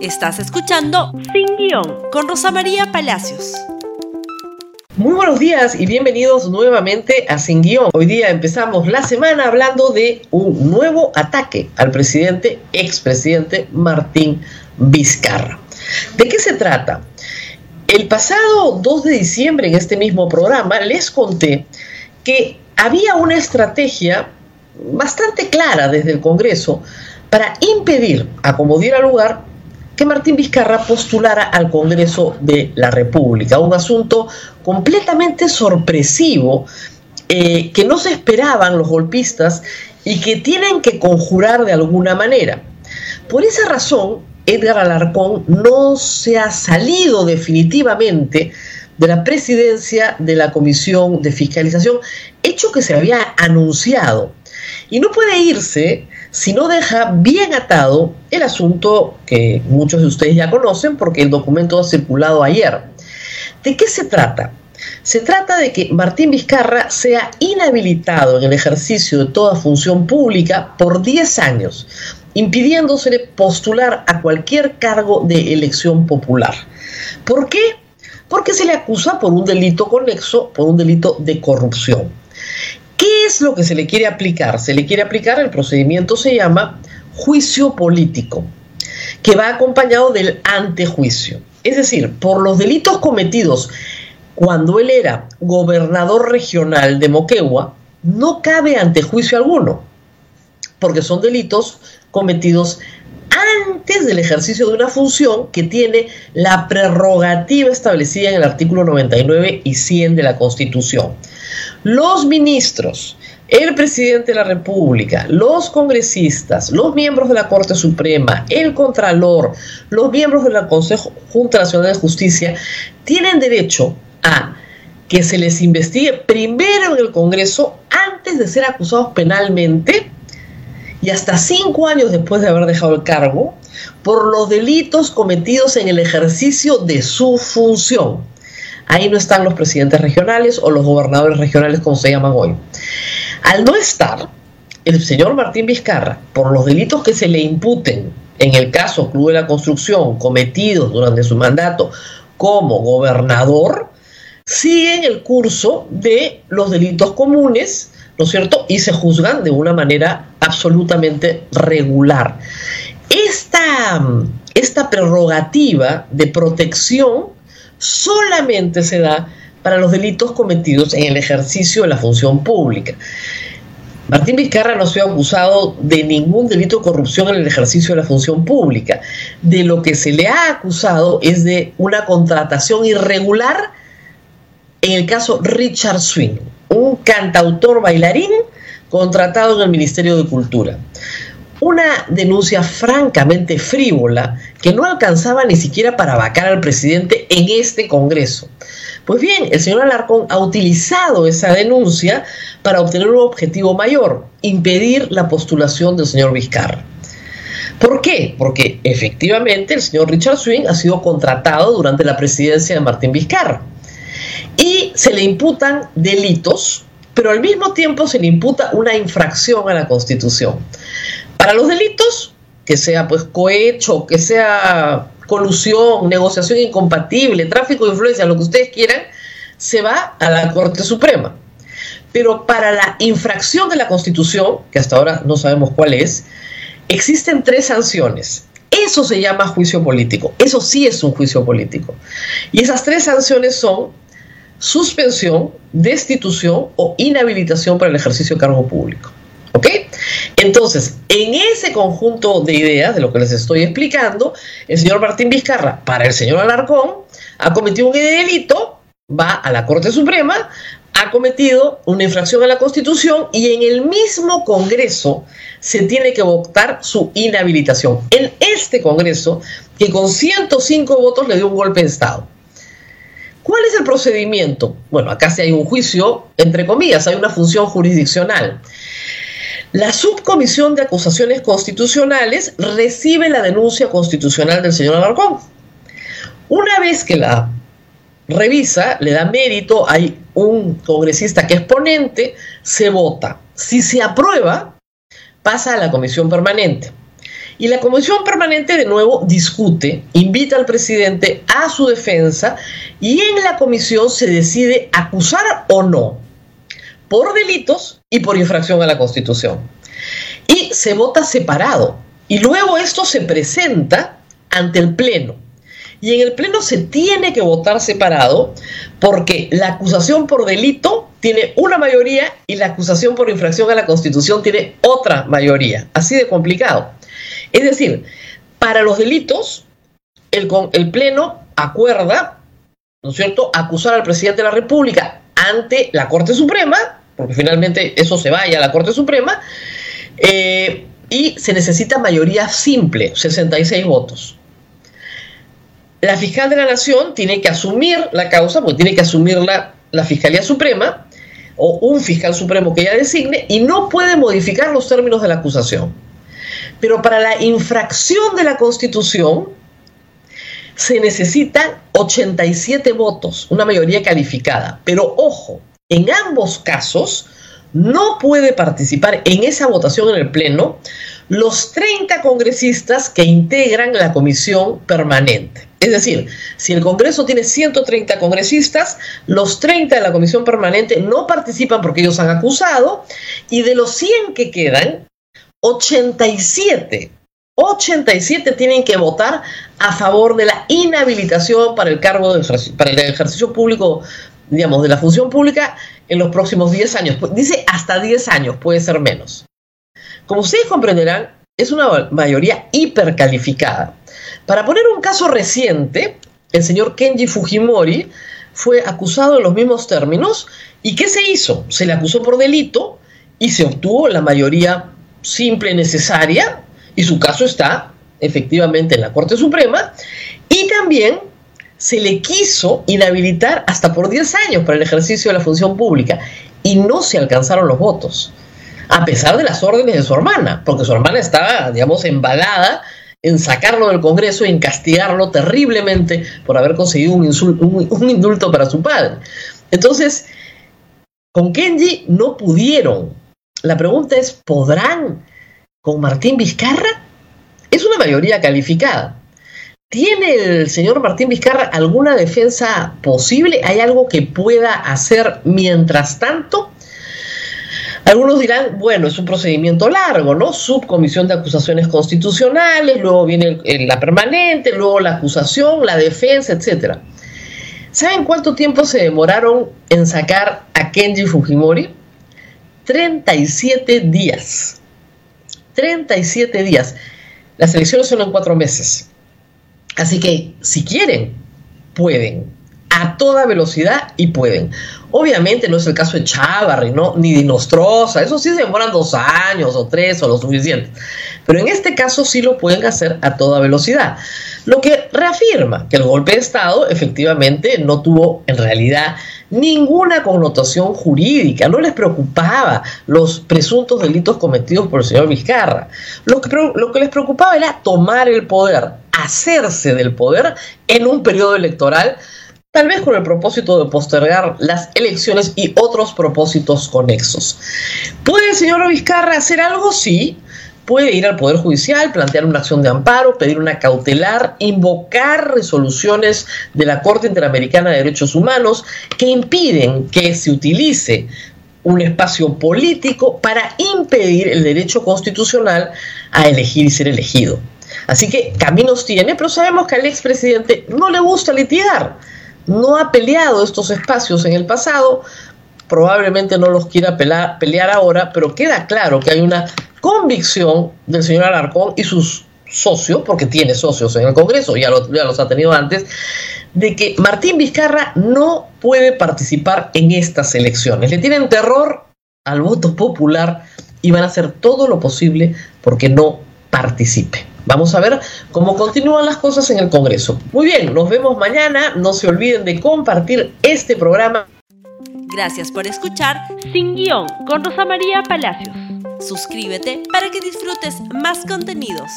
Estás escuchando Sin Guión con Rosa María Palacios. Muy buenos días y bienvenidos nuevamente a Sin Guión. Hoy día empezamos la semana hablando de un nuevo ataque al presidente, expresidente Martín Vizcarra. ¿De qué se trata? El pasado 2 de diciembre en este mismo programa les conté que había una estrategia bastante clara desde el Congreso para impedir, a como diera lugar, que Martín Vizcarra postulara al Congreso de la República. Un asunto completamente sorpresivo eh, que no se esperaban los golpistas y que tienen que conjurar de alguna manera. Por esa razón, Edgar Alarcón no se ha salido definitivamente de la presidencia de la Comisión de Fiscalización, hecho que se había anunciado. Y no puede irse si no deja bien atado el asunto que muchos de ustedes ya conocen porque el documento ha circulado ayer. ¿De qué se trata? Se trata de que Martín Vizcarra sea inhabilitado en el ejercicio de toda función pública por 10 años, impidiéndose postular a cualquier cargo de elección popular. ¿Por qué? Porque se le acusa por un delito conexo, por un delito de corrupción. ¿Qué es lo que se le quiere aplicar? Se le quiere aplicar, el procedimiento se llama juicio político, que va acompañado del antejuicio. Es decir, por los delitos cometidos cuando él era gobernador regional de Moquegua, no cabe antejuicio alguno, porque son delitos cometidos antes del ejercicio de una función que tiene la prerrogativa establecida en el artículo 99 y 100 de la Constitución. Los ministros, el presidente de la República, los congresistas, los miembros de la Corte Suprema, el Contralor, los miembros de la Consejo Junta Nacional de Justicia, tienen derecho a que se les investigue primero en el Congreso antes de ser acusados penalmente y hasta cinco años después de haber dejado el cargo por los delitos cometidos en el ejercicio de su función. Ahí no están los presidentes regionales o los gobernadores regionales como se llaman hoy. Al no estar, el señor Martín Vizcarra, por los delitos que se le imputen en el caso Club de la Construcción cometidos durante su mandato como gobernador, siguen el curso de los delitos comunes, ¿no es cierto? Y se juzgan de una manera absolutamente regular. Esta, esta prerrogativa de protección solamente se da para los delitos cometidos en el ejercicio de la función pública. Martín Vizcarra no se ha acusado de ningún delito de corrupción en el ejercicio de la función pública. De lo que se le ha acusado es de una contratación irregular en el caso Richard Swing, un cantautor bailarín contratado en el Ministerio de Cultura una denuncia francamente frívola que no alcanzaba ni siquiera para vacar al presidente en este Congreso. Pues bien, el señor Alarcón ha utilizado esa denuncia para obtener un objetivo mayor, impedir la postulación del señor Vizcarra. ¿Por qué? Porque efectivamente el señor Richard Swing ha sido contratado durante la presidencia de Martín Vizcarra y se le imputan delitos, pero al mismo tiempo se le imputa una infracción a la Constitución. Para los delitos, que sea pues cohecho, que sea colusión, negociación incompatible, tráfico de influencia, lo que ustedes quieran, se va a la Corte Suprema. Pero para la infracción de la Constitución, que hasta ahora no sabemos cuál es, existen tres sanciones. Eso se llama juicio político. Eso sí es un juicio político. Y esas tres sanciones son suspensión, destitución o inhabilitación para el ejercicio de cargo público. ¿Ok? Entonces, en ese conjunto de ideas de lo que les estoy explicando, el señor Martín Vizcarra, para el señor Alarcón, ha cometido un delito, va a la Corte Suprema, ha cometido una infracción a la Constitución y en el mismo Congreso se tiene que votar su inhabilitación. En este Congreso, que con 105 votos le dio un golpe de Estado. ¿Cuál es el procedimiento? Bueno, acá sí hay un juicio, entre comillas, hay una función jurisdiccional. La subcomisión de acusaciones constitucionales recibe la denuncia constitucional del señor Alarcón. Una vez que la revisa, le da mérito, hay un congresista que es ponente, se vota. Si se aprueba, pasa a la comisión permanente. Y la comisión permanente de nuevo discute, invita al presidente a su defensa y en la comisión se decide acusar o no por delitos y por infracción a la Constitución. Y se vota separado. Y luego esto se presenta ante el Pleno. Y en el Pleno se tiene que votar separado porque la acusación por delito tiene una mayoría y la acusación por infracción a la Constitución tiene otra mayoría. Así de complicado. Es decir, para los delitos, el, Pleno acuerda, ¿no es cierto?, acusar al presidente de la República ante la Corte Suprema, porque finalmente eso se vaya a la Corte Suprema, eh, y se necesita mayoría simple, 66 votos. La fiscal de la Nación tiene que asumir la causa, porque tiene que asumirla la Fiscalía Suprema, o un fiscal supremo que ella designe, y no puede modificar los términos de la acusación. Pero para la infracción de la Constitución se necesitan 87 votos, una mayoría calificada. Pero ojo, en ambos casos no puede participar en esa votación en el Pleno los 30 congresistas que integran la comisión permanente. Es decir, si el Congreso tiene 130 congresistas, los 30 de la comisión permanente no participan porque ellos han acusado y de los 100 que quedan, 87 87 tienen que votar a favor de la inhabilitación para el cargo para el ejercicio público, digamos, de la función pública en los próximos 10 años. Dice hasta 10 años, puede ser menos. Como ustedes comprenderán, es una mayoría hipercalificada. Para poner un caso reciente, el señor Kenji Fujimori fue acusado en los mismos términos. ¿Y qué se hizo? Se le acusó por delito y se obtuvo la mayoría simple necesaria y su caso está efectivamente en la Corte Suprema y también se le quiso inhabilitar hasta por 10 años para el ejercicio de la función pública y no se alcanzaron los votos, a pesar de las órdenes de su hermana, porque su hermana estaba, digamos, embalada en sacarlo del Congreso y en castigarlo terriblemente por haber conseguido un, un indulto para su padre. Entonces, con Kenji no pudieron la pregunta es, ¿podrán con Martín Vizcarra? Es una mayoría calificada. ¿Tiene el señor Martín Vizcarra alguna defensa posible? ¿Hay algo que pueda hacer mientras tanto? Algunos dirán, bueno, es un procedimiento largo, ¿no? Subcomisión de acusaciones constitucionales, luego viene la permanente, luego la acusación, la defensa, etc. ¿Saben cuánto tiempo se demoraron en sacar a Kenji Fujimori? 37 días. 37 días. Las elecciones son en cuatro meses. Así que si quieren, pueden. A toda velocidad y pueden. Obviamente no es el caso de Chávarri, ¿no? ni de Nostroza. Eso sí se demoran dos años o tres o lo suficiente. Pero en este caso sí lo pueden hacer a toda velocidad. Lo que reafirma que el golpe de Estado efectivamente no tuvo en realidad ninguna connotación jurídica, no les preocupaba los presuntos delitos cometidos por el señor Vizcarra. Lo que, lo que les preocupaba era tomar el poder, hacerse del poder en un periodo electoral, tal vez con el propósito de postergar las elecciones y otros propósitos conexos. ¿Puede el señor Vizcarra hacer algo? Sí puede ir al Poder Judicial, plantear una acción de amparo, pedir una cautelar, invocar resoluciones de la Corte Interamericana de Derechos Humanos que impiden que se utilice un espacio político para impedir el derecho constitucional a elegir y ser elegido. Así que caminos tiene, pero sabemos que al expresidente no le gusta litigar. No ha peleado estos espacios en el pasado, probablemente no los quiera pelear ahora, pero queda claro que hay una convicción del señor Alarcón y sus socios, porque tiene socios en el Congreso, ya, ya los ha tenido antes, de que Martín Vizcarra no puede participar en estas elecciones. Le tienen terror al voto popular y van a hacer todo lo posible porque no participe. Vamos a ver cómo continúan las cosas en el Congreso. Muy bien, nos vemos mañana. No se olviden de compartir este programa. Gracias por escuchar Sin Guión con Rosa María Palacios. Suscríbete para que disfrutes más contenidos.